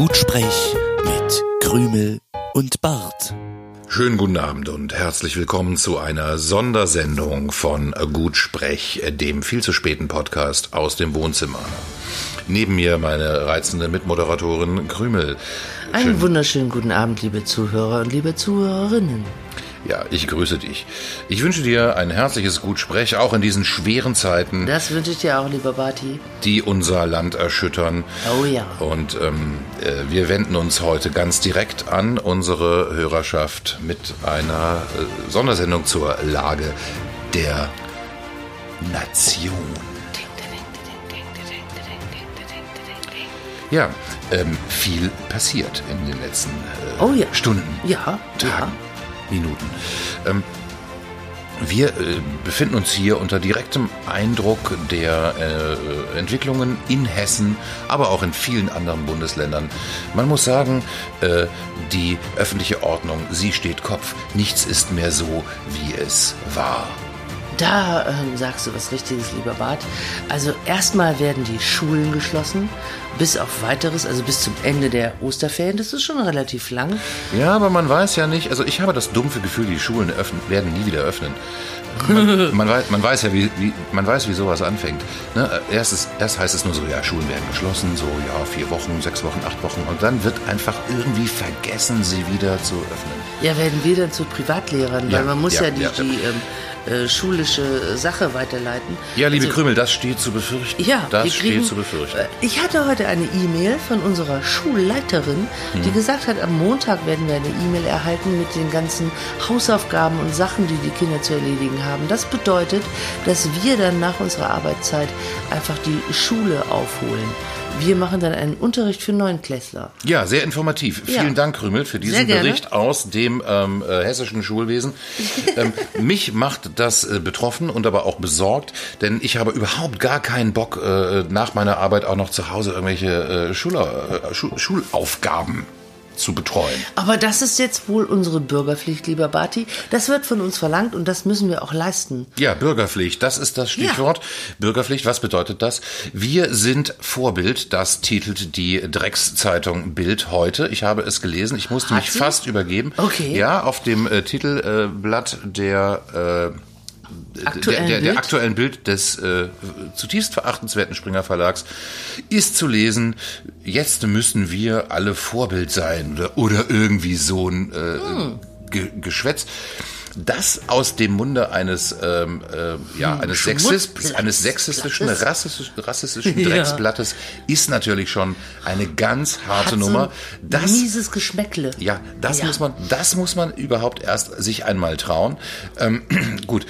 Gutsprech mit Krümel und Bart. Schönen guten Abend und herzlich willkommen zu einer Sondersendung von Gutsprech, dem viel zu späten Podcast aus dem Wohnzimmer. Neben mir meine reizende Mitmoderatorin Krümel. Einen wunderschönen guten Abend, liebe Zuhörer und liebe Zuhörerinnen. Ja, ich grüße dich. Ich wünsche dir ein herzliches Gutsprech, auch in diesen schweren Zeiten. Das wünsche ich dir auch, lieber Barty. Die unser Land erschüttern. Oh ja. Und ähm, äh, wir wenden uns heute ganz direkt an unsere Hörerschaft mit einer äh, Sondersendung zur Lage der Nation. Ja, ähm, viel passiert in den letzten äh, oh ja. Stunden, ja, Tagen, ja. Minuten. Ähm, wir äh, befinden uns hier unter direktem Eindruck der äh, Entwicklungen in Hessen, aber auch in vielen anderen Bundesländern. Man muss sagen, äh, die öffentliche Ordnung, sie steht Kopf. Nichts ist mehr so, wie es war. Da ähm, sagst du was Richtiges, lieber Bart. Also erstmal werden die Schulen geschlossen, bis auf weiteres, also bis zum Ende der Osterferien. Das ist schon relativ lang. Ja, aber man weiß ja nicht, also ich habe das dumpfe Gefühl, die Schulen öffnen, werden nie wieder öffnen. Man, man, weiß, man weiß ja, wie, wie, man weiß, wie sowas anfängt. Ne? Erst, ist, erst heißt es nur so, ja, Schulen werden geschlossen, so, ja, vier Wochen, sechs Wochen, acht Wochen. Und dann wird einfach irgendwie vergessen, sie wieder zu öffnen. Ja, werden wir dann zu Privatlehrern, Ja, weil man muss ja, ja, die, ja. die ähm, äh, schulische Sache weiterleiten. Ja, liebe Also- Krümel, das steht zu befürchten. Ja, das kriegen, steht zu befürchten. Äh, Ich hatte heute eine E-Mail von unserer Schulleiterin, Hm. die gesagt hat, am Montag werden wir eine E-Mail erhalten mit den ganzen Hausaufgaben und Sachen, die die Kinder zu erledigen haben. Das bedeutet, dass wir dann nach unserer Arbeitszeit einfach die Schule aufholen. Wir machen dann einen Unterricht für Neunklässler. Ja, sehr informativ. Ja. Vielen Dank, Krümel, für diesen. Bericht aus dem ähm, äh, hessischen Schulwesen. ähm, mich macht das äh, betroffen und aber auch besorgt, denn ich habe überhaupt gar keinen Bock, äh, nach meiner Arbeit auch noch zu Hause irgendwelche äh, Schuler, äh, Schu Schulaufgaben zu betreuen. Aber das ist jetzt wohl unsere Bürgerpflicht, lieber Barty. Das wird von uns verlangt und das müssen wir auch leisten. Ja, Bürgerpflicht, das ist das Stichwort. Bürgerpflicht, was bedeutet das? Wir sind Vorbild, das titelt die Dreckszeitung Bild heute. Ich habe es gelesen, ich musste Hat mich sie? fast übergeben. Okay. Ja, auf dem äh, Titelblatt der äh, Aktuellen der, der, der Bild? aktuellen Bild des äh, zutiefst verachtenswerten Springer Verlags ist zu lesen, jetzt müssen wir alle Vorbild sein oder, oder irgendwie so ein äh, Hm. Ge Geschwätz. Das aus dem Munde eines, ähm, äh, ja, eines, Sexist, eines sexistischen, rassistisch, rassistischen Ja. Drecksblattes ist natürlich schon eine ganz harte so Nummer. Das, mieses Geschmäckle. ja, das Ja. muss man, das muss man überhaupt erst sich einmal trauen. Ähm, gut.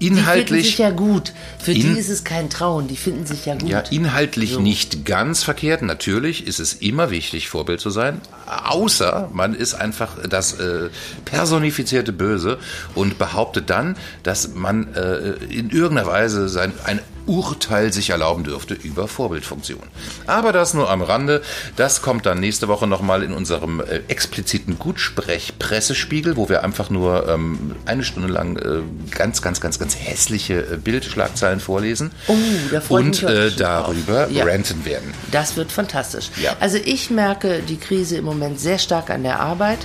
Die finden Inhaltlich, sich ja gut. Für In- die ist es kein Trauen, die finden sich ja gut. ja, inhaltlich nicht ganz verkehrt. Natürlich ist es immer wichtig, Vorbild zu sein. Außer man ist einfach das äh, personifizierte Böse und behauptet dann, dass man äh, in irgendeiner Weise sein, ein Urteil sich erlauben dürfte über Vorbildfunktion. Aber das nur am Rande. Das kommt dann nächste Woche nochmal in unserem äh, expliziten Gutsprech-Pressespiegel, wo wir einfach nur ähm, eine Stunde lang äh, ganz, ganz, ganz, ganz hässliche äh, Bildschlagzeilen vorlesen. Oh, da und mich äh, darüber. Ja. ranten werden. Das wird fantastisch. Ja. Also ich merke die Krise im Moment sehr stark an der Arbeit.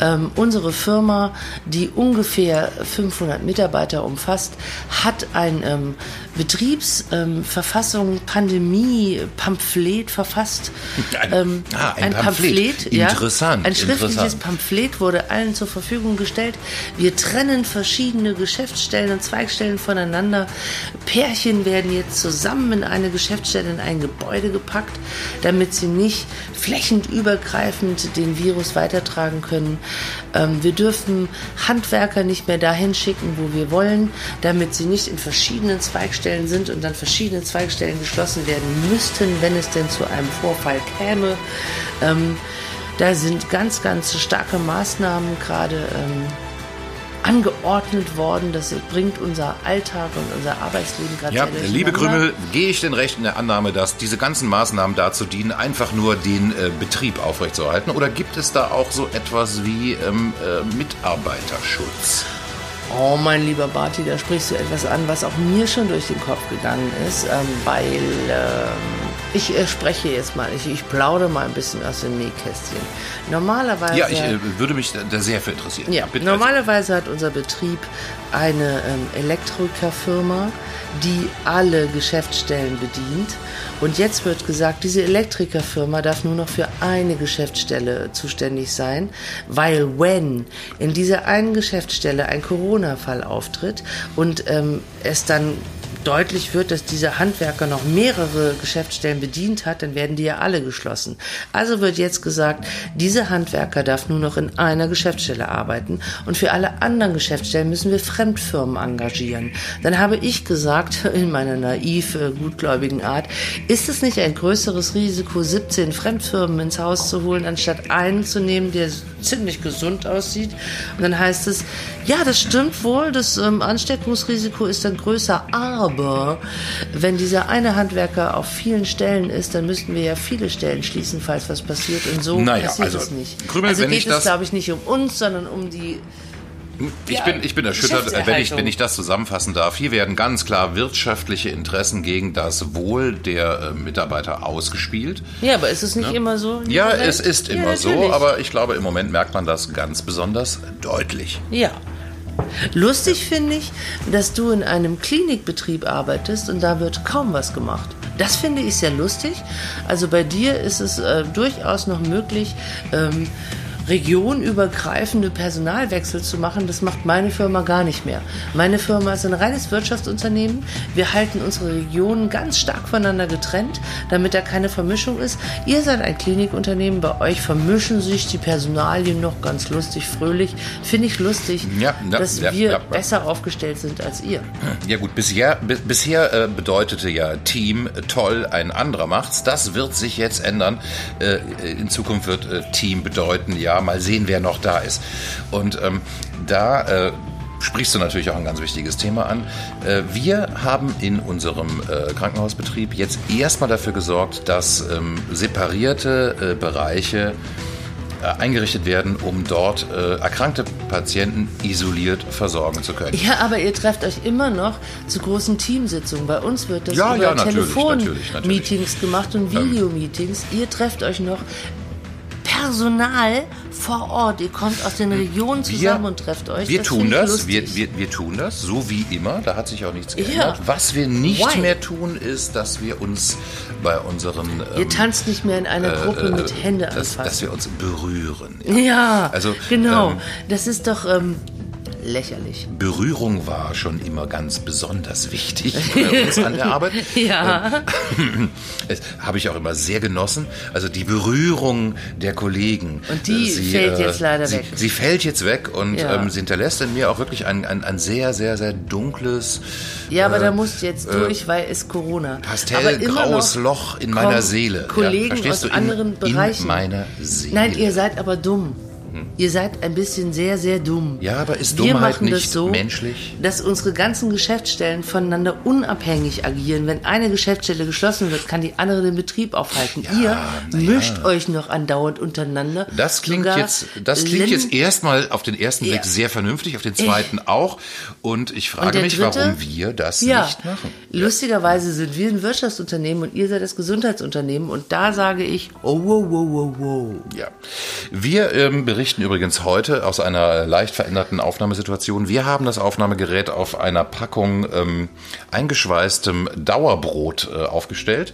Ähm, unsere Firma, die ungefähr 500 Mitarbeiter umfasst, hat ein ähm, Betriebsverfassung Pandemie-Pamphlet verfasst. Ein- Ähm, ah, ein Pamphlet. ja. Interessant, Ein schriftliches interessant. Pamphlet wurde allen zur Verfügung gestellt. Wir trennen verschiedene Geschäftsstellen und Zweigstellen voneinander. Pärchen werden jetzt zusammen in eine Geschäftsstelle, in ein Gebäude gepackt, damit sie nicht flächenübergreifend den Virus weitertragen können. Ähm, wir dürfen Handwerker nicht mehr dahin schicken, wo wir wollen, damit sie nicht in verschiedenen Zweigstellen sind und dann verschiedene Zweigstellen geschlossen werden müssten, wenn es denn zu einem Vorfall käme. Ähm, da sind ganz, ganz starke Maßnahmen gerade ähm, angeordnet worden. Das bringt unser Alltag und unser Arbeitsleben gerade Ja, sehr liebe Krümel, gehe ich denn recht in der Annahme, dass diese ganzen Maßnahmen dazu dienen, einfach nur den äh, Betrieb aufrechtzuerhalten? Oder gibt es da auch so etwas wie ähm, äh, Mitarbeiterschutz? Oh, mein lieber Barty, da sprichst du etwas an, was auch mir schon durch den Kopf gegangen ist, ähm, weil ähm, Ich äh, spreche jetzt mal, ich, ich plaudere mal ein bisschen aus dem Nähkästchen. Normalerweise. Ja, ich äh, würde mich da sehr für interessieren. Ja, Bitte. normalerweise hat unser Betrieb eine ähm, Elektrikerfirma, die alle Geschäftsstellen bedient. Und jetzt wird gesagt, diese Elektrikerfirma darf nur noch für eine Geschäftsstelle zuständig sein, weil wenn in dieser einen Geschäftsstelle ein Corona-Fall auftritt und ähm, es dann deutlich wird, dass dieser Handwerker noch mehrere Geschäftsstellen bedient hat, dann werden die ja alle geschlossen. Also wird jetzt gesagt, dieser Handwerker darf nur noch in einer Geschäftsstelle arbeiten und für alle anderen Geschäftsstellen müssen wir Fremdfirmen engagieren. Dann habe ich gesagt, in meiner naiv äh, gutgläubigen Art, ist es nicht ein größeres Risiko, 17 Fremdfirmen ins Haus zu holen, anstatt einen zu nehmen, der ziemlich gesund aussieht? Und dann heißt es, ja, das stimmt wohl, das ähm, Ansteckungsrisiko ist dann größer, aber wenn dieser eine Handwerker auf vielen Stellen ist, dann müssten wir ja viele Stellen schließen, falls was passiert. Und so Naja, passiert also, es nicht. Krümel, also wenn geht ich es, das- glaube ich, nicht um uns, sondern um die Ich Ja, bin, ich bin erschüttert, wenn ich, wenn ich das zusammenfassen darf. Hier werden ganz klar wirtschaftliche Interessen gegen das Wohl der äh, Mitarbeiter ausgespielt. Ja, aber ist es nicht immer so? Ja, Welt? es ist Ja, immer so, natürlich. aber ich glaube, im Moment merkt man das ganz besonders deutlich. Ja. Lustig finde ich, dass du in einem Klinikbetrieb arbeitest und da wird kaum was gemacht. Das finde ich sehr lustig. Also bei dir ist es äh, durchaus noch möglich, ähm, regionübergreifende Personalwechsel zu machen. Das macht meine Firma gar nicht mehr. Meine Firma ist ein reines Wirtschaftsunternehmen. Wir halten unsere Regionen ganz stark voneinander getrennt, damit da keine Vermischung ist. Ihr seid ein Klinikunternehmen, bei euch vermischen sich die Personalien noch ganz lustig, fröhlich. Finde ich lustig, Ja, ja, dass ja, wir besser aufgestellt sind als ihr. Ja gut, bisher, bi- bisher äh, bedeutete ja Team äh, toll, ein anderer macht's. Das wird sich jetzt ändern. Äh, in Zukunft wird äh, Team bedeuten, ja, mal sehen, wer noch da ist. Und ähm, da äh, sprichst du natürlich auch ein ganz wichtiges Thema an. Äh, wir haben in unserem äh, Krankenhausbetrieb jetzt erstmal dafür gesorgt, dass ähm, separierte äh, Bereiche eingerichtet werden, um dort äh, erkrankte Patienten isoliert versorgen zu können. Ja, aber ihr trefft euch immer noch zu großen Teamsitzungen. Bei uns wird das Ja, über ja. Telefon-Meetings gemacht und Videomeetings. Ihr trefft euch noch Personal vor Ort. Ihr kommt aus den Regionen zusammen und trefft euch. Wir Das tun das, wir, wir, wir tun das, so wie immer, da hat sich auch nichts Ja. geändert. Was wir nicht Why? mehr tun, ist, dass wir uns bei unseren Ihr ähm, tanzt nicht mehr in einer Gruppe mit Hände dass, dass anfassen. wir uns berühren. Ja, Also, genau. ähm, das ist doch ähm, lächerlich. Berührung war schon immer ganz besonders wichtig bei uns an der Arbeit. Ja. Das habe ich auch immer sehr genossen. Also die Berührung der Kollegen. Und die fällt jetzt leider sie, weg. Sie fällt jetzt weg und Ja. ähm, sie hinterlässt in mir auch wirklich ein, ein, ein sehr, sehr, sehr dunkles, Ja, aber äh, da musst du jetzt durch, weil es Corona. Pastellgraues Loch in meiner Seele. Kollegen ja, aus du? In, anderen Bereichen. In meiner Seele. Nein, ihr seid aber dumm. Ihr seid ein bisschen sehr, sehr dumm. Ja, aber ist Wir Dummheit machen das nicht so, menschlich? dass unsere ganzen Geschäftsstellen voneinander unabhängig agieren. Wenn eine Geschäftsstelle geschlossen wird, kann die andere den Betrieb aufhalten. ihr na mischt euch noch andauernd untereinander. Das klingt Sogar jetzt, das klingt jetzt erstmal auf den ersten Blick Ja. sehr vernünftig, auf den zweiten auch. Und ich frage der mich, dritte? warum wir das ja, nicht machen. lustigerweise sind wir ein Wirtschaftsunternehmen und ihr seid das Gesundheitsunternehmen. Und da sage ich, oh, wow, wow, wow, wow. Ja. Wir ähm, berichten übrigens heute aus einer leicht veränderten Aufnahmesituation. Wir haben das Aufnahmegerät auf einer Packung ähm, eingeschweißtem Dauerbrot äh, aufgestellt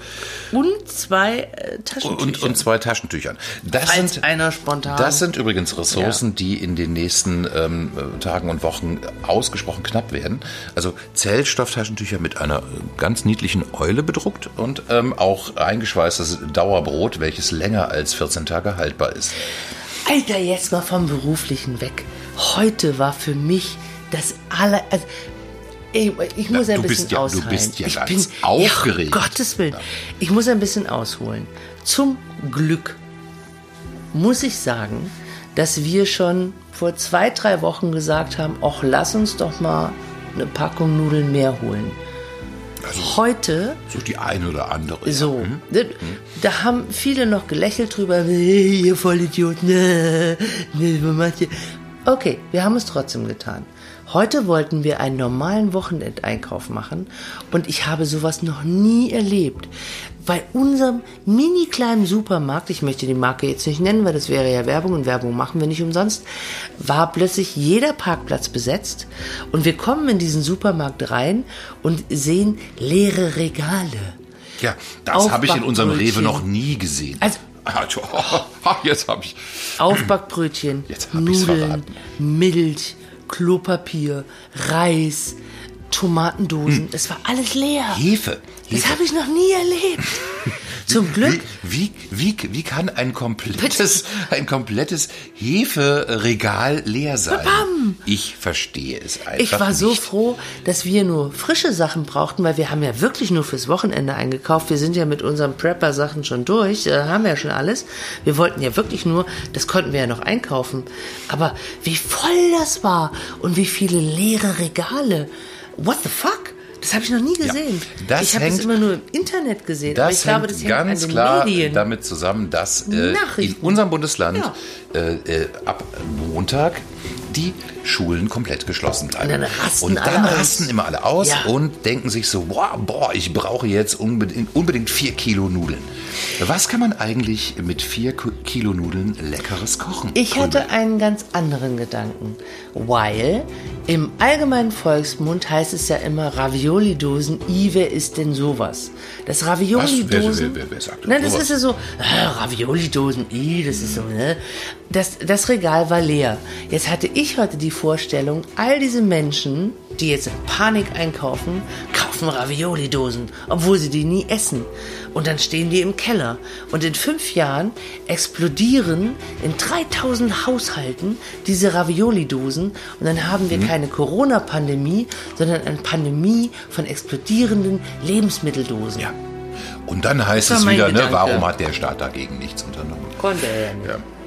Und zwei äh, Taschentücher. und, und zwei Taschentüchern. Das Falls sind, einer spontan. das sind übrigens Ressourcen, die in den nächsten ähm, äh, Tagen und Wochen ausgesprochen knapp werden. Also Zellstofftaschentücher mit einer äh, ganz niedlichen Eule bedruckt und ähm, auch eingeschweißtes Dauerbrot, welches länger als 14 Tage haltbar ist. Alter, jetzt mal vom Beruflichen weg. Heute war für mich das aller. Also, ich, ich muss Ja, ein du bisschen ja- du ausholen. bist ja ich bin, aufgeregt. Ja, Gottes Willen. Ich muss ein bisschen ausholen. Zum Glück muss ich sagen, dass wir schon vor zwei, drei Wochen gesagt haben, ach, lass uns doch mal eine Packung Nudeln mehr holen. Heute So die eine oder andere. so, da, da haben viele noch gelächelt drüber, "Nee, ihr Vollidioten, nee, nee, was macht ihr? Okay, wir haben es trotzdem getan. Heute wollten wir einen normalen Wochenendeinkauf machen und ich habe sowas noch nie erlebt. Bei unserem mini kleinen Supermarkt, ich möchte die Marke jetzt nicht nennen, weil das wäre ja Werbung und Werbung machen wir nicht umsonst, war plötzlich jeder Parkplatz besetzt und wir kommen in diesen Supermarkt rein und sehen leere Regale. Ja, das habe ich in unserem Rewe noch nie gesehen. Also- Also, jetzt habe ich. Aufbackbrötchen, Jetzt hab Nudeln, verraten. Milch, Klopapier, Reis, Tomatendosen. Hm. Es war alles leer. Hefe. Das Hefe. habe ich noch nie erlebt. Zum Glück. Wie, wie, wie, wie kann ein komplettes, ein komplettes Heferegal leer sein? Ich verstehe es einfach Ich war so nicht. froh, dass wir nur frische Sachen brauchten, weil wir haben ja wirklich nur fürs Wochenende eingekauft. Wir sind ja mit unseren Prepper-Sachen schon durch, äh, haben ja schon alles. Wir wollten ja wirklich nur, das konnten wir ja noch einkaufen. Aber wie voll das war und wie viele leere Regale. What the fuck? Das habe ich noch nie gesehen. das ich habe es immer nur im Internet gesehen. aber Das ich glaube, hängt das hängt ganz an den klar Medien. damit zusammen, dass äh, in unserem Bundesland Ja. äh, äh, ab Montag die Schulen komplett geschlossen bleiben. Und dann rasten Und dann alle aus. rasten immer alle aus Ja. und denken sich so, boah, boah, ich brauche jetzt unbedingt, unbedingt vier Kilo Nudeln. Was kann man eigentlich mit vier Kilo Nudeln leckeres kochen? Ich hatte einen ganz anderen Gedanken, weil im allgemeinen Volksmund heißt es ja immer Ravioli-Dosen, i, wer ist denn sowas? Das Ravioli-Dosen... Wer- wer- wer sagt denn Nein, das sowas? ist ja so, äh, Ravioli-Dosen, i, das ist so, ne? Das, das Regal war leer. Jetzt hatte ich heute die Vorstellung, all diese Menschen, die jetzt in Panik einkaufen, kaufen Ravioli-Dosen, obwohl sie die nie essen. Und dann stehen die im Keller. Und in fünf Jahren explodieren in 3000 Haushalten diese Ravioli-Dosen. Und dann haben Mhm. wir keine Corona-Pandemie, sondern eine Pandemie von explodierenden Lebensmitteldosen. Ja. Und dann heißt es wieder, ne, warum hat der Staat dagegen nichts unternommen? Konnte er ja nicht.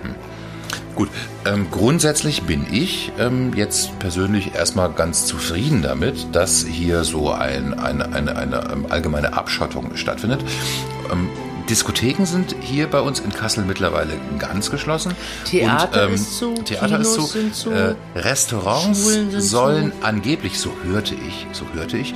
Gut, ähm, grundsätzlich bin ich ähm, jetzt persönlich erstmal ganz zufrieden damit, dass hier so ein, eine, eine, eine ähm, allgemeine Abschottung stattfindet. Ähm, Diskotheken sind hier bei uns in Kassel mittlerweile ganz geschlossen. Theater Und, ähm, ist zu, Theater ist Kinos zu. sind zu, Äh, Restaurants sollen angeblich, so hörte ich, so hörte ich,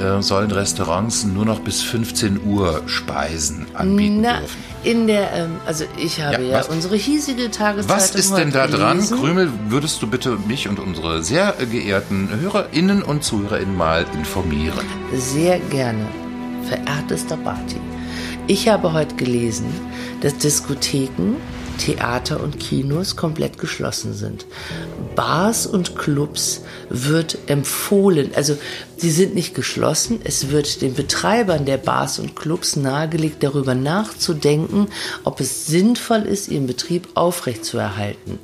äh, sollen Restaurants nur noch bis 15 Uhr Speisen anbieten Na, dürfen. in der, ähm, also ich habe Ja, ja, unsere hiesige Tageszeitung Was ist denn da dran? gelesen. Krümel, würdest du bitte mich und unsere sehr geehrten HörerInnen und ZuhörerInnen mal informieren? Sehr gerne, verehrtester Barty. Ich habe heute gelesen, dass Diskotheken, Theater und Kinos komplett geschlossen sind. Bars und Clubs wird empfohlen, also sie sind nicht geschlossen, es wird den Betreibern der Bars und Clubs nahegelegt, darüber nachzudenken, ob es sinnvoll ist, ihren Betrieb aufrechtzuerhalten.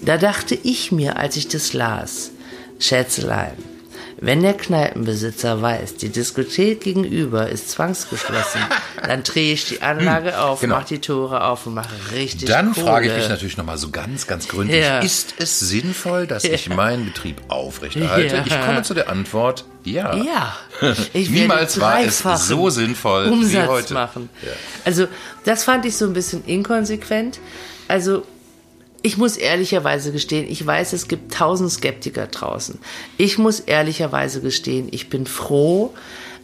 Da dachte ich mir, als ich das las, Schätzelein, wenn der Kneipenbesitzer weiß, die Diskothek gegenüber ist zwangsgeschlossen, dann drehe ich die Anlage auf, genau. mache die Tore auf und mache richtig Dann Kohle. frage ich mich natürlich nochmal so ganz, ganz gründlich, Ja. ist es sinnvoll, dass ich Ja. meinen Betrieb aufrechterhalte? Ja. Ich komme zu der Antwort, ja. Ja, ich Niemals war es so sinnvoll wie Umsatz heute. machen. Also das fand ich so ein bisschen inkonsequent. Also ich muss ehrlicherweise gestehen, ich weiß, es gibt tausend Skeptiker draußen. Ich muss ehrlicherweise gestehen, ich bin froh,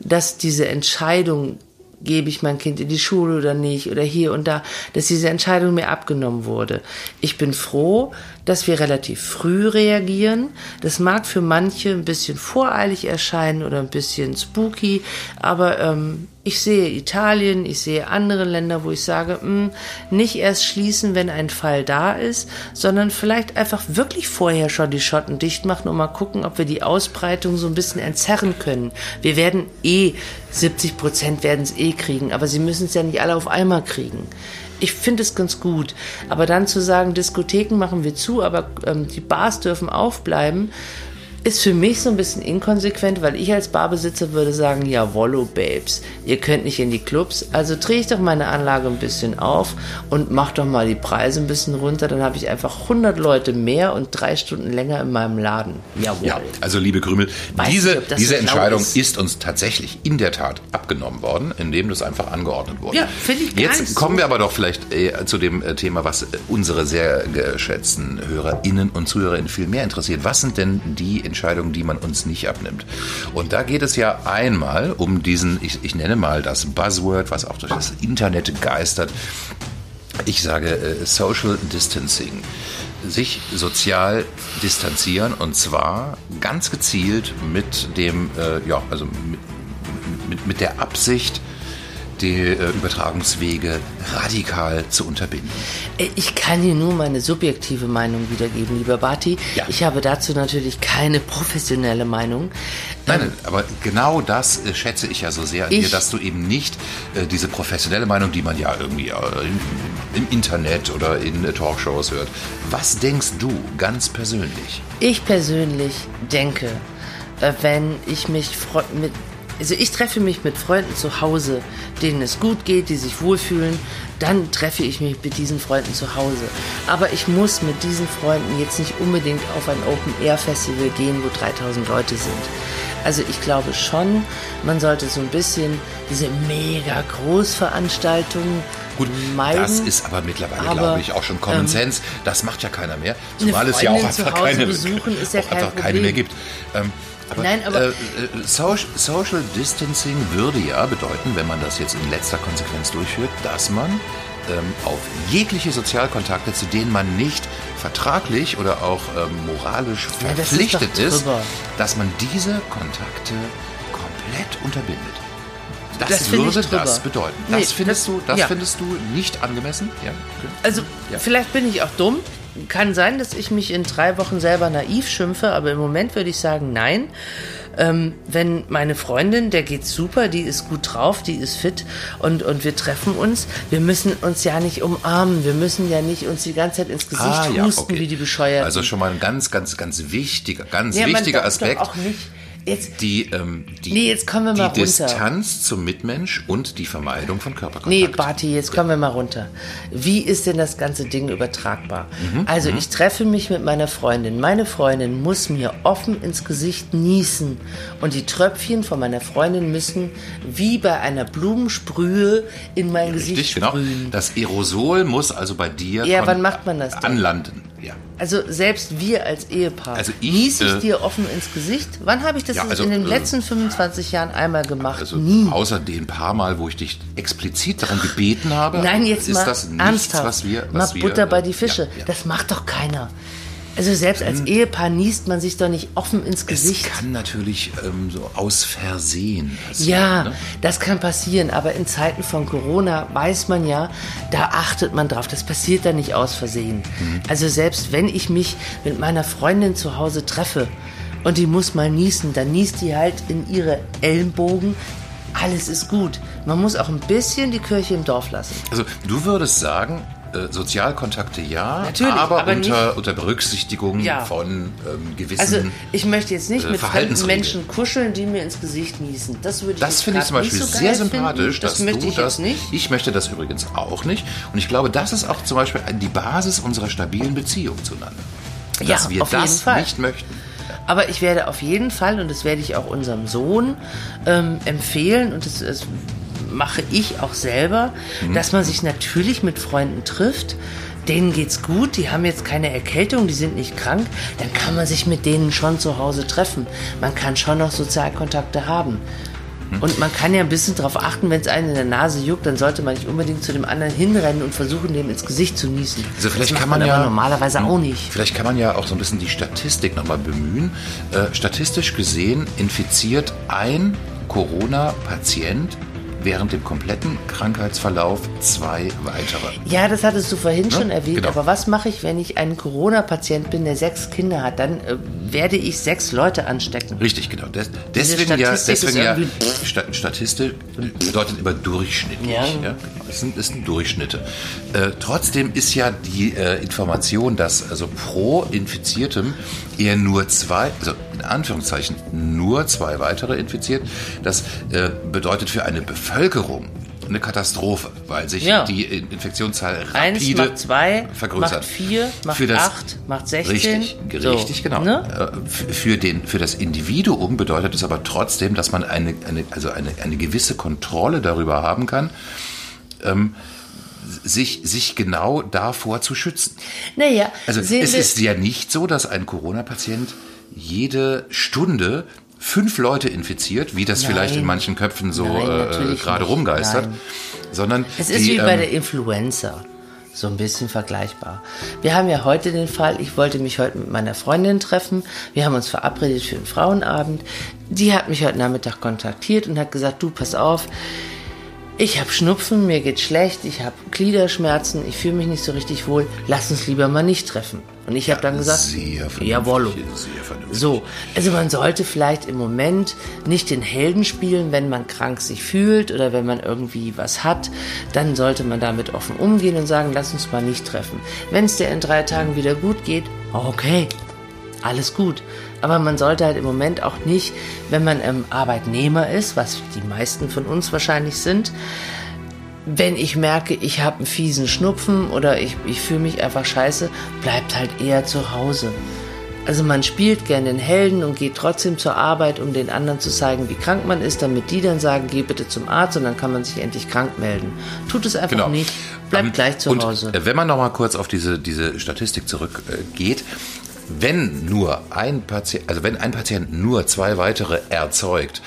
dass diese Entscheidung, gebe ich mein Kind in die Schule oder nicht, oder hier und da, dass diese Entscheidung mir abgenommen wurde. Ich bin froh, dass wir relativ früh reagieren. Das mag für manche ein bisschen voreilig erscheinen oder ein bisschen spooky, aber ähm, ich sehe Italien, ich sehe andere Länder, wo ich sage, mh, nicht erst schließen, wenn ein Fall da ist, sondern vielleicht einfach wirklich vorher schon die Schotten dicht machen und mal gucken, ob wir die Ausbreitung so ein bisschen entzerren können. Wir werden eh, 70 Prozent werden es eh kriegen, aber sie müssen es ja nicht alle auf einmal kriegen. Ich finde es ganz gut. Aber dann zu sagen, Diskotheken machen wir zu, aber ähm, die Bars dürfen aufbleiben, ist für mich so ein bisschen inkonsequent, weil ich als Barbesitzer würde sagen, jawollo, Babes, ihr könnt nicht in die Clubs, also drehe ich doch meine Anlage ein bisschen auf und mach doch mal die Preise ein bisschen runter, dann habe ich einfach 100 Leute mehr und drei Stunden länger in meinem Laden. Jawohl. Ja, also liebe Krümel, Weiß diese, nicht, diese Entscheidung ist. ist. uns tatsächlich in der Tat abgenommen worden, indem das einfach angeordnet wurde. Ja, finde ich Jetzt kommen so. wir aber doch vielleicht äh, zu dem äh, Thema, was äh, unsere sehr geschätzten HörerInnen und ZuhörerInnen viel mehr interessiert. Was sind denn die Entscheidungen, die man uns nicht abnimmt. Und da geht es ja einmal um diesen, ich, ich nenne mal das Buzzword, was auch durch das Internet geistert. Ich sage äh, Social Distancing sich sozial distanzieren und zwar ganz gezielt mit dem, äh, ja, also mit, mit, mit der Absicht, die äh, Übertragungswege radikal zu unterbinden. Äh, ich kann hier nur meine subjektive Meinung wiedergeben, lieber Barty. Ja. Ich habe dazu natürlich keine professionelle Meinung. Nein, nein, aber genau das äh, schätze ich ja so sehr an Ich- dir, dass du eben nicht äh, diese professionelle Meinung, die man ja irgendwie äh, im, im Internet oder in äh, Talkshows hört. Was denkst du ganz persönlich? Ich persönlich denke, wenn ich mich mit also ich treffe mich mit Freunden zu Hause, denen es gut geht, die sich wohlfühlen, dann treffe ich mich mit diesen Freunden zu Hause. Aber ich muss mit diesen Freunden jetzt nicht unbedingt auf ein Open-Air-Festival gehen, wo 3000 Leute sind. Also ich glaube schon, man sollte so ein bisschen diese mega Großveranstaltungen Gut, meiden. das ist aber mittlerweile, Aber, glaube ich, auch schon Common ähm, Sense. Das macht ja keiner mehr. Zumal es ja auch einfach keine, besuchen ist ja auch einfach keine mehr gibt. Ähm, aber, Nein, aber- äh, äh, Social, Social Distancing würde ja bedeuten, wenn man das jetzt in letzter Konsequenz durchführt, dass man ähm, auf jegliche Sozialkontakte, zu denen man nicht vertraglich oder auch ähm, moralisch Ja, ist verpflichtet doch ist, drüber. dass man diese Kontakte komplett unterbindet. Das, Das würde das bedeuten. Nee, Das findest das- du, das ja. findest du nicht angemessen? Ja. okay. Also, Ja. vielleicht bin ich auch dumm. Kann sein, dass ich mich in drei Wochen selber naiv schimpfe, aber im Moment würde ich sagen, nein. Ähm, wenn meine Freundin, der geht's super, die ist gut drauf, die ist fit und, und wir treffen uns, wir müssen uns ja nicht umarmen, wir müssen ja nicht uns die ganze Zeit ins Gesicht husten, wie die Bescheuerten. Also schon mal ein ganz, ganz, ganz wichtiger, ganz Ja, wichtiger Aspekt. Auch nicht. Jetzt, Die, ähm, die, Nee, jetzt kommen wir mal die runter. Distanz zum Mitmensch und die Vermeidung von Körperkontakt. Nee, Barty, jetzt kommen wir mal runter. Wie ist denn das ganze Ding übertragbar? Mhm, also ich treffe mich mit meiner Freundin. Meine Freundin muss mir offen ins Gesicht niesen. Und die Tröpfchen von meiner Freundin müssen wie bei einer Blumensprühe in mein Gesicht Richtig, genau. sprühen. Das Aerosol muss also bei dir Ja, wann macht man das denn? anlanden. Ja. Also selbst wir als Ehepaar. Also ich, Nies ich äh, dir offen ins Gesicht? Wann habe ich das Ja, also, in den äh, letzten 25 Jahren einmal gemacht? Also Nie. außer den paar Mal, wo ich dich explizit darum gebeten habe, Nein, jetzt ist mal das nichts, ernsthaft. was wir, mal was wir, Butter bei äh, die Fische. Ja, ja. Das macht doch keiner. Also selbst als Ehepaar niest man sich doch nicht offen ins es Gesicht. kann natürlich ähm, so aus Versehen passieren. Ja, Ne? das kann passieren, aber in Zeiten von Corona weiß man ja, da achtet man drauf. Das passiert da nicht aus Versehen. Mhm. Also selbst wenn ich mich mit meiner Freundin zu Hause treffe und die muss mal niesen, dann niest die halt in ihre Ellenbogen. Alles ist gut. Man muss auch ein bisschen die Kirche im Dorf lassen. Also du würdest sagen, äh, Sozialkontakte ja, Natürlich, aber, aber unter, unter Berücksichtigung Ja. von ähm, gewissen. Also ich möchte jetzt nicht äh, mit fremden. Menschen kuscheln, die mir ins Gesicht niesen. Das würde ich das finde ich zum Beispiel nicht so sehr sympathisch. Das dass möchte du ich das jetzt nicht. Ich möchte das übrigens auch nicht. Und ich glaube, das ist auch zum Beispiel die Basis unserer stabilen Beziehung zueinander. Ja, Dass wir auf jeden das Fall. nicht möchten. Aber ich werde auf jeden Fall, und das werde ich auch unserem Sohn ähm, empfehlen, und das, das mache ich auch selber, Mhm. dass man sich natürlich mit Freunden trifft. Denen geht's gut, die haben jetzt keine Erkältung, die sind nicht krank, dann kann man sich mit denen schon zu Hause treffen. Man kann schon noch Sozialkontakte haben. Mhm. Und man kann ja ein bisschen darauf achten, wenn es einen in der Nase juckt, dann sollte man nicht unbedingt zu dem anderen hinrennen und versuchen, dem ins Gesicht zu niesen. Also vielleicht kann man man ja- normalerweise auch nicht. Vielleicht kann man ja auch so ein bisschen die Statistik nochmal bemühen. Äh, statistisch gesehen infiziert ein Corona-Patient während dem kompletten Krankheitsverlauf zwei weitere. Ja, das hattest du vorhin schon erwähnt, genau. aber was mache ich, wenn ich ein Corona-Patient bin, der sechs Kinder hat? Dann äh, werde ich sechs Leute anstecken. Richtig, genau. Des, deswegen ja, deswegen ja irgendwie- Sta Statistik bedeutet immer durchschnittlich. Ja. Ja. genau. Das, sind, das sind Durchschnitte. Äh, trotzdem ist ja die äh, Information, dass also pro Infiziertem eher nur zwei, also in Anführungszeichen nur zwei weitere infiziert, das äh, bedeutet für eine Bevölkerung eine Katastrophe, weil sich Ja. die In- Infektionszahl Eins rapide macht zwei, vergrößert. macht vier, macht Für das- acht, macht 16. Richtig, So, richtig, genau. ne? Äh, Für, den, für das Individuum bedeutet es aber trotzdem, dass man eine, eine, also eine, eine gewisse Kontrolle darüber haben kann, ähm, sich, sich genau davor zu schützen. Naja, Also es ist ja nicht so, dass ein Corona-Patient jede Stunde fünf Leute infiziert, wie das Nein. vielleicht in manchen Köpfen so Nein, äh, gerade rumgeistert, Nein. sondern Es ist die, wie bei ähm, der Influenza. So ein bisschen vergleichbar. Wir haben ja heute den Fall, ich wollte mich heute mit meiner Freundin treffen. Wir haben uns verabredet für einen Frauenabend. Die hat mich heute Nachmittag kontaktiert und hat gesagt, du, pass auf, ich habe Schnupfen, mir geht schlecht, ich habe Gliederschmerzen, ich fühle mich nicht so richtig wohl, lass uns lieber mal nicht treffen. Und ich habe dann gesagt, vernünftig. So, also man sollte vielleicht im Moment nicht den Helden spielen, wenn man krank sich fühlt oder wenn man irgendwie was hat, dann sollte man damit offen umgehen und sagen, lass uns mal nicht treffen. Wenn es dir in drei Tagen wieder gut geht, okay, alles gut. Aber man sollte halt im Moment auch nicht, wenn man ähm, Arbeitnehmer ist, was die meisten von uns wahrscheinlich sind, wenn ich merke, ich habe einen fiesen Schnupfen oder ich, ich fühle mich einfach scheiße, bleibt halt eher zu Hause. Also man spielt gerne den Helden und geht trotzdem zur Arbeit, um den anderen zu zeigen, wie krank man ist, damit die dann sagen, geh bitte zum Arzt und dann kann man sich endlich krank melden. Tut es einfach Genau. nicht. Bleibt Ähm, gleich zu und, Hause. äh, Wenn man noch mal kurz auf diese, diese Statistik zurückgeht, wenn nur ein Patient, also wenn ein Patient nur zwei weitere erzeugt,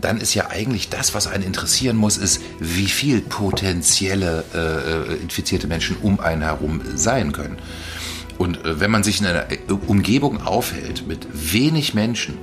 dann ist ja eigentlich das, was einen interessieren muss, ist, wie viel potenzielle äh, infizierte Menschen um einen herum sein können. Und äh, wenn man sich in einer äh, Umgebung aufhält mit wenig Menschen,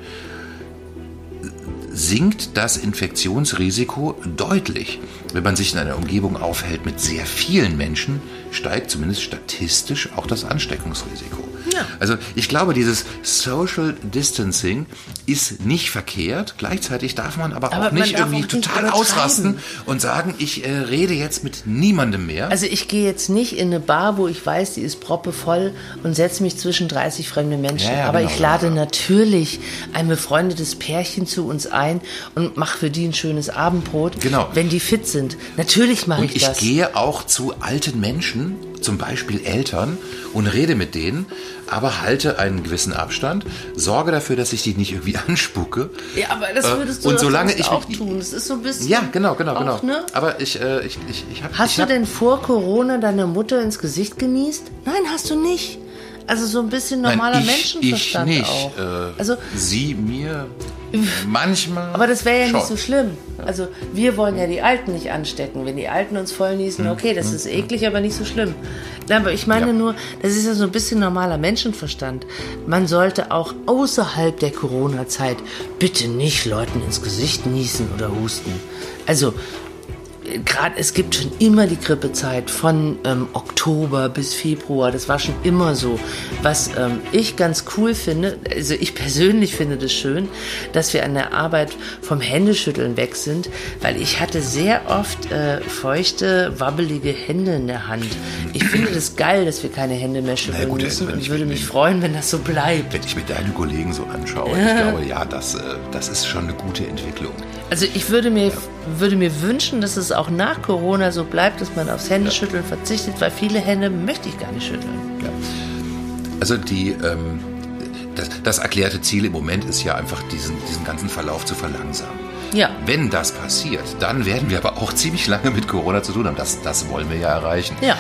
sinkt das Infektionsrisiko deutlich. Wenn man sich in einer Umgebung aufhält mit sehr vielen Menschen, steigt zumindest statistisch auch das Ansteckungsrisiko. Ja. Also ich glaube, dieses Social Distancing ist nicht verkehrt. Gleichzeitig darf man aber, Aber auch man nicht irgendwie auch total ausrasten und sagen, ich äh, rede jetzt mit niemandem mehr. Also ich gehe jetzt nicht in eine Bar, wo ich weiß, die ist proppevoll und setze mich zwischen 30 fremde Menschen. Ja, ja, Aber genau, ich lade genau. natürlich ein befreundetes Pärchen zu uns ein und mache für die ein schönes Abendbrot, Genau. wenn die fit sind. Natürlich mache Und ich ich das. gehe auch zu alten Menschen, zum Beispiel Eltern, und rede mit denen, aber halte einen gewissen Abstand, sorge dafür, dass ich die nicht irgendwie anspucke. ja, aber das Äh, würdest du und doch solange ich auch tun. Das ist so ein bisschen. Ja, genau, genau, genau. Auch, ne? Aber ich, äh, ich, ich, ich habe. Hast ich du hab, denn vor Corona deine Mutter ins Gesicht genießt? Nein, hast du nicht. Also so ein bisschen Nein, normaler ich, Menschenverstand ich nicht. auch. Äh, also sie mir manchmal. Aber das wäre ja schon. nicht so schlimm. Also wir wollen ja die Alten nicht anstecken. Wenn die Alten uns voll niesen, okay, das ist eklig, aber nicht so schlimm. Aber ich meine Ja. nur, das ist ja so ein bisschen normaler Menschenverstand. Man sollte auch außerhalb der Corona-Zeit bitte nicht Leuten ins Gesicht niesen oder husten. Also gerade es gibt schon immer die Grippezeit von ähm, Oktober bis Februar. Das war schon immer so. Was ähm, ich ganz cool finde, also ich persönlich finde das schön, dass wir an der Arbeit vom Händeschütteln weg sind, weil ich hatte sehr oft äh, feuchte, wabbelige Hände in der Hand. Ich finde das geil, dass wir keine Hände mehr schütteln gut, müssen und ich würde mich freuen, wenn das so bleibt. Wenn ich mir deine Kollegen so anschaue, ich glaube, ja, das, äh, das ist schon eine gute Entwicklung. Also ich würde mir, würde mir wünschen, dass es auch nach Corona so bleibt, dass man aufs Händeschütteln verzichtet, weil viele Hände möchte ich gar nicht schütteln. Ja. Also die, ähm, das, das erklärte Ziel im Moment ist ja einfach, diesen, diesen ganzen Verlauf zu verlangsamen. Ja. Wenn das passiert, dann werden wir aber auch ziemlich lange mit Corona zu tun haben. Das, das wollen wir ja erreichen. Ja.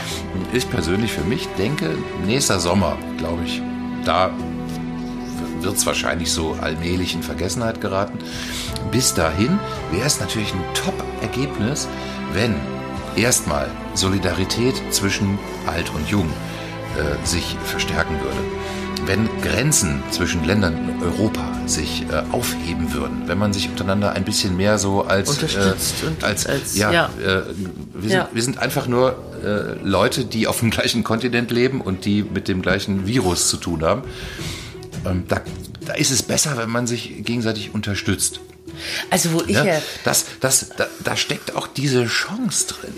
Ich persönlich für mich denke, nächster Sommer, glaube ich, da wird es wahrscheinlich so allmählich in Vergessenheit geraten. Bis dahin wäre es natürlich ein Top-Ergebnis, wenn erstmal Solidarität zwischen alt und jung äh, sich verstärken würde. Wenn Grenzen zwischen Ländern in Europa sich äh, aufheben würden, wenn man sich untereinander ein bisschen mehr so als Unterstützt äh, und als, als- ja, ja. Äh, wir, sind, Ja. wir sind einfach nur äh, Leute, die auf dem gleichen Kontinent leben und die mit dem gleichen Virus zu tun haben. Ähm, da, da ist es besser, wenn man sich gegenseitig unterstützt. Also wo ich Ja? ja, Das, das, da, da steckt auch diese Chance drin.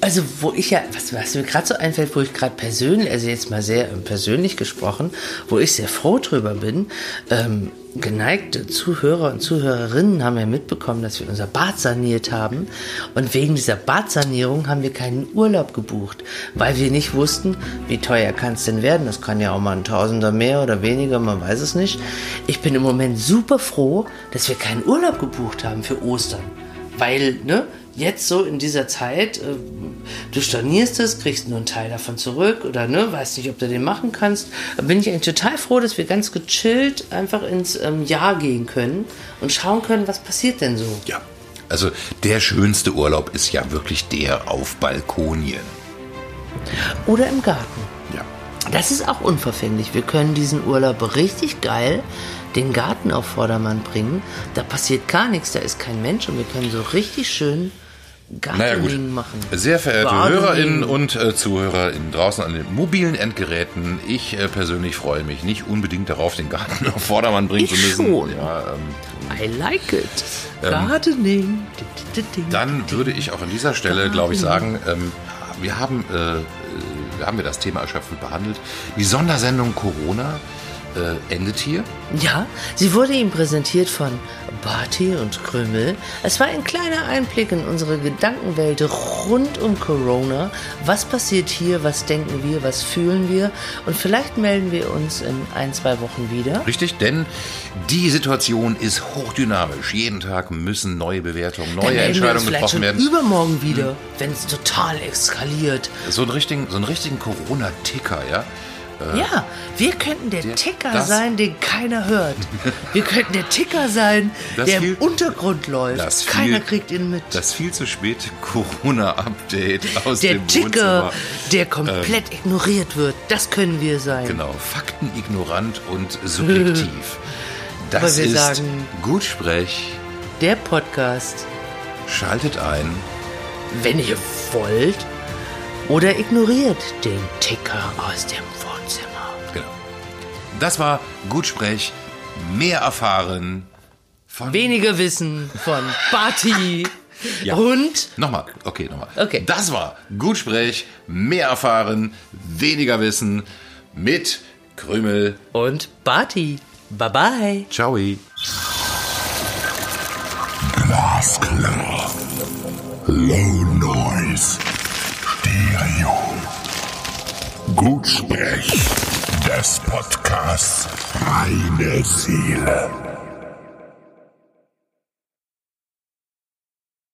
also wo ich ja, was, was mir gerade so einfällt, wo ich gerade persönlich, also jetzt mal sehr ähm, persönlich gesprochen, wo ich sehr froh drüber bin, ähm, geneigte Zuhörer und Zuhörerinnen haben ja mitbekommen, dass wir unser Bad saniert haben. Und wegen dieser Badsanierung haben wir keinen Urlaub gebucht, weil wir nicht wussten, wie teuer kann es denn werden. Das kann ja auch mal ein Tausender mehr oder weniger, man weiß es nicht. Ich bin im Moment super froh, dass wir keinen Urlaub gebucht haben für Ostern. Weil, ne, jetzt so in dieser Zeit, äh, Du stornierst es, kriegst nur einen Teil davon zurück oder ne, weißt nicht, ob du den machen kannst. Da bin ich eigentlich total froh, dass wir ganz gechillt einfach ins ähm, Jahr gehen können und schauen können, was passiert denn so. Ja. Also der schönste Urlaub ist ja wirklich der auf Balkonien. Oder im Garten. Ja. Das ist auch unverfänglich. Wir können diesen Urlaub richtig geil den Garten auf Vordermann bringen. Da passiert gar nichts, da ist kein Mensch und wir können so richtig schön Gardening gut. machen. Sehr verehrte Gardening. HörerInnen und äh, ZuhörerInnen draußen an den mobilen Endgeräten, ich äh, persönlich freue mich nicht unbedingt darauf, den Garten auf Vordermann bringen Ich zu müssen. schon. Ja, ähm, I like it. Gardening. dann würde ich auch an dieser Stelle, glaube ich, sagen, ähm, wir haben, äh, äh, haben wir das Thema erschöpfend behandelt. Die Sondersendung Corona äh, endet hier. Ja, sie wurde ihm präsentiert von Barty und Krümel. Es war ein kleiner Einblick in unsere Gedankenwelt rund um Corona. Was passiert hier? Was denken wir? Was fühlen wir? Und vielleicht melden wir uns in ein, zwei Wochen wieder. Richtig, denn die Situation ist hochdynamisch. Jeden Tag müssen neue Bewertungen, Dann neue melden wir uns Entscheidungen vielleicht getroffen schon werden. Hm. übermorgen wieder, wenn es total eskaliert. So einen richtigen, so einen richtigen Corona-Ticker, ja? Ja, wir könnten der, der- Ticker sein, den keiner hört. Wir könnten der Ticker sein, Das der viel- im Untergrund läuft. viel- keiner kriegt ihn mit. Das viel zu späte Corona-Update aus der dem Ticker, Wohnzimmer. der komplett ignoriert wird. Das können wir sein. Genau, faktenignorant und subjektiv. Das Aber wir ist sagen- Gutsprech. Der Podcast, Schaltet ein. wenn ihr wollt, oder ignoriert den Ticker aus dem Wohnzimmer. Genau. Das war Gutsprech. Mehr erfahren von Weniger Wissen von Barty Ja. und Nochmal, okay, nochmal. Okay. Das war Gutsprech, mehr erfahren, weniger wissen mit Krümel. und Barty. Bye bye. Ciao. Glasklar. Low Noise. Stereo. Gutsprech des Podcasts Reine Seele.